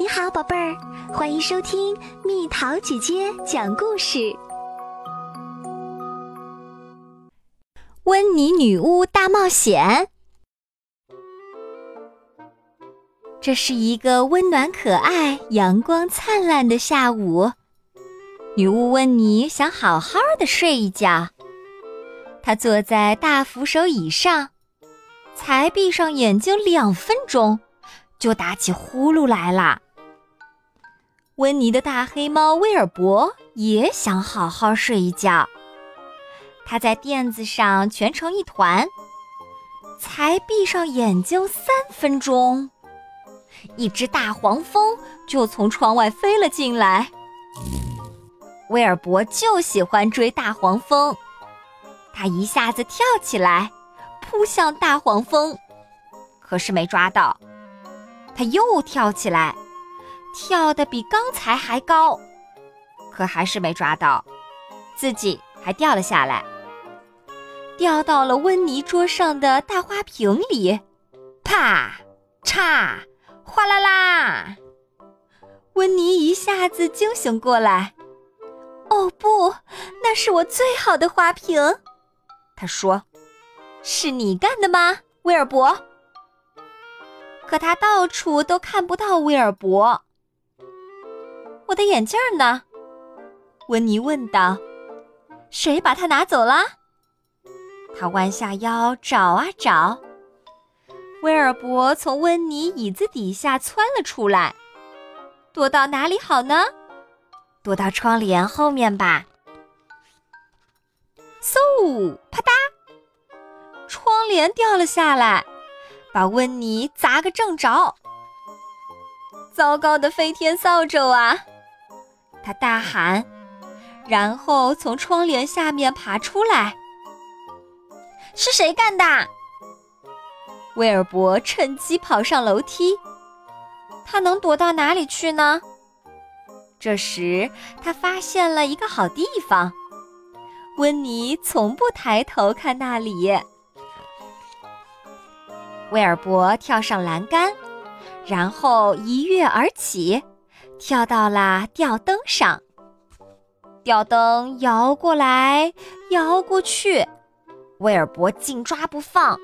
你好，宝贝儿，欢迎收听蜜桃姐姐讲故事。《温妮女巫大冒险》。这是一个温暖可爱、阳光灿烂的下午。女巫温妮想好好的睡一觉。她坐在大扶手椅上，才闭上眼睛两分钟，就打起呼噜来了。温妮的大黑猫威尔伯也想好好睡一觉，他在垫子上蜷成一团，才闭上眼睛三分钟，一只大黄蜂就从窗外飞了进来。威尔伯就喜欢追大黄蜂，他一下子跳起来，扑向大黄蜂，可是没抓到，他又跳起来。跳得比刚才还高，可还是没抓到，自己还掉了下来，掉到了温妮桌上的大花瓶里，啪！嚓，哗啦啦！温妮一下子惊醒过来，哦不，那是我最好的花瓶，他说：“是你干的吗，威尔伯？”可他到处都看不到威尔伯。我的眼镜呢？温妮问道。“谁把它拿走了？”他弯下腰找啊找。威尔伯从温妮椅子底下窜了出来，躲到哪里好呢？躲到窗帘后面吧。嗖！啪嗒，窗帘掉了下来，把温妮砸个正着。糟糕的飞天扫帚啊！他大喊，然后从窗帘下面爬出来。是谁干的？威尔伯趁机跑上楼梯。他能躲到哪里去呢？这时，他发现了一个好地方。温妮从不抬头看那里。威尔伯跳上栏杆，然后一跃而起。跳到了吊灯上，吊灯摇过来摇过去，威尔伯紧抓不放。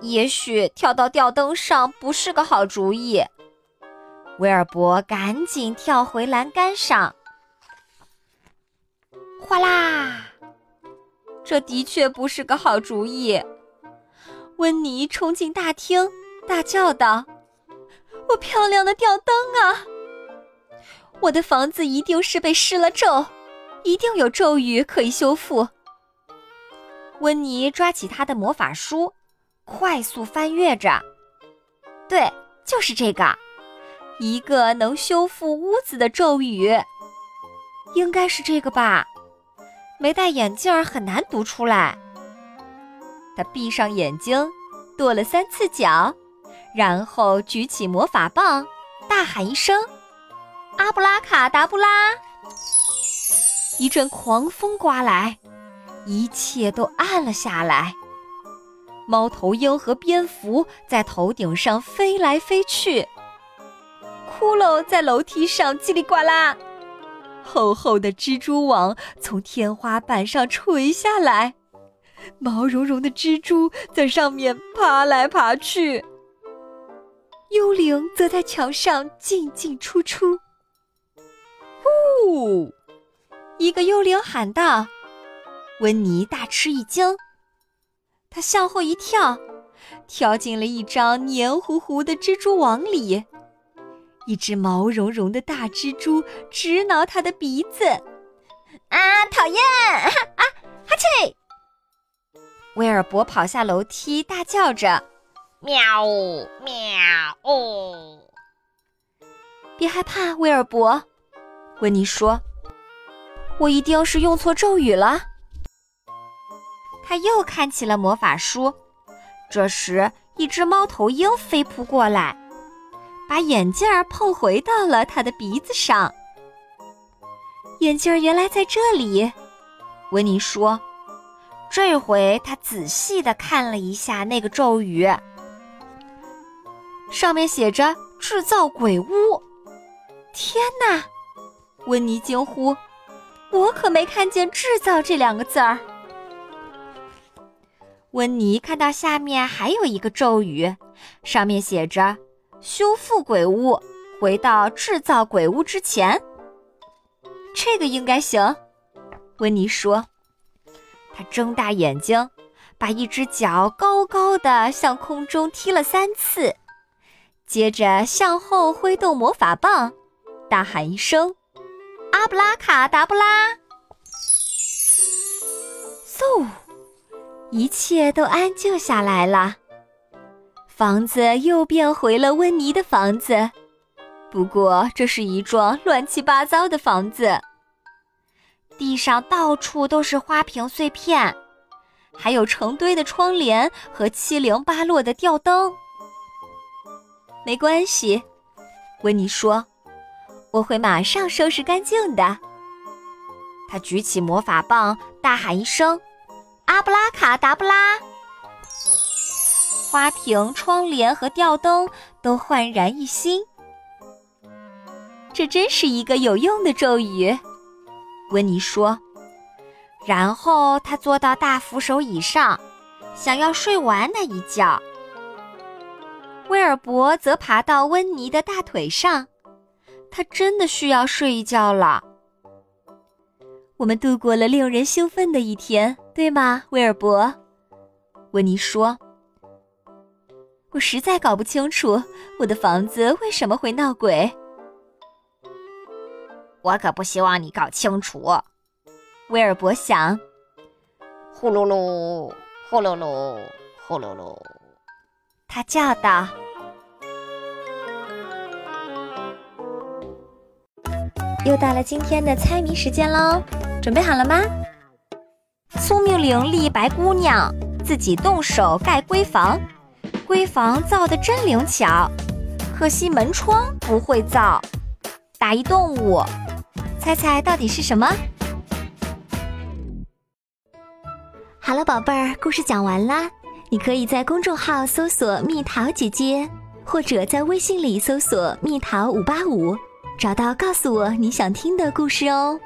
也许跳到吊灯上不是个好主意，威尔伯赶紧跳回栏杆上。哗啦！这的确不是个好主意。温妮冲进大厅，大叫道。我漂亮的吊灯啊！我的房子一定是被施了咒，一定有咒语可以修复。温妮抓起他的魔法书，快速翻阅着。对，就是这个，一个能修复屋子的咒语，应该是这个吧？没戴眼镜很难读出来。他闭上眼睛，跺了三次脚。然后举起魔法棒，大喊一声：“阿布拉卡达布拉！”一阵狂风刮来，一切都暗了下来。猫头鹰和蝙蝠在头顶上飞来飞去，骷髅在楼梯上叽里呱啦，厚厚的蜘蛛网从天花板上垂下来，毛茸茸的蜘蛛在上面爬来爬去。幽灵则在桥上进进出出。呼！一个幽灵喊道：“温妮大吃一惊，他向后一跳，跳进了一张黏糊糊的蜘蛛网里。一只毛茸茸的大蜘蛛直挠他的鼻子。啊，讨厌！啊，哈气！威尔伯跑下楼梯，大叫着。喵呜喵哦！别害怕，威尔伯，温妮说：“我一定是用错咒语了。”他又看起了魔法书。这时，一只猫头鹰飞扑过来，把眼镜儿碰回到了他的鼻子上。眼镜儿原来在这里，温妮说。这回他仔细的看了一下那个咒语。上面写着“制造鬼屋。天哪！温妮惊呼：“我可没看见‘制造’这两个字儿。”温妮看到下面还有一个咒语，上面写着“修复鬼屋，回到制造鬼屋之前”。这个应该行，温妮说。他睁大眼睛，把一只脚高高的向空中踢了三次，接着向后挥动魔法棒，大喊一声：“阿布拉卡达布拉！”嗖，一切都安静下来了。房子又变回了温妮的房子。不过，这是一幢乱七八糟的房子。地上到处都是花瓶碎片，还有成堆的窗帘和七零八落的吊灯。没关系，温妮说：“我会马上收拾干净的。”他举起魔法棒，大喊一声：“阿布拉卡达布拉！”花瓶、窗帘和吊灯都焕然一新。这真是一个有用的咒语，温妮说。然后他坐到大扶手椅上，想要睡完那一觉。威尔伯则爬到温妮的大腿上，他真的需要睡一觉了。我们度过了令人兴奋的一天，对吗，威尔伯？温妮说。我实在搞不清楚我的房子为什么会闹鬼。我可不希望你搞清楚，威尔伯想。呼噜噜，呼噜噜，呼噜噜，他叫道：“又到了今天的猜谜时间喽，准备好了吗？”聪明伶俐白姑娘自己动手盖闺房，闺房造的真灵巧，可惜门窗不会造。打一动物。猜猜到底是什么？好了，宝贝儿，故事讲完啦。你可以在公众号搜索“蜜桃姐姐”，或者在微信里搜索“蜜桃五八五”，找到告诉我你想听的故事哦。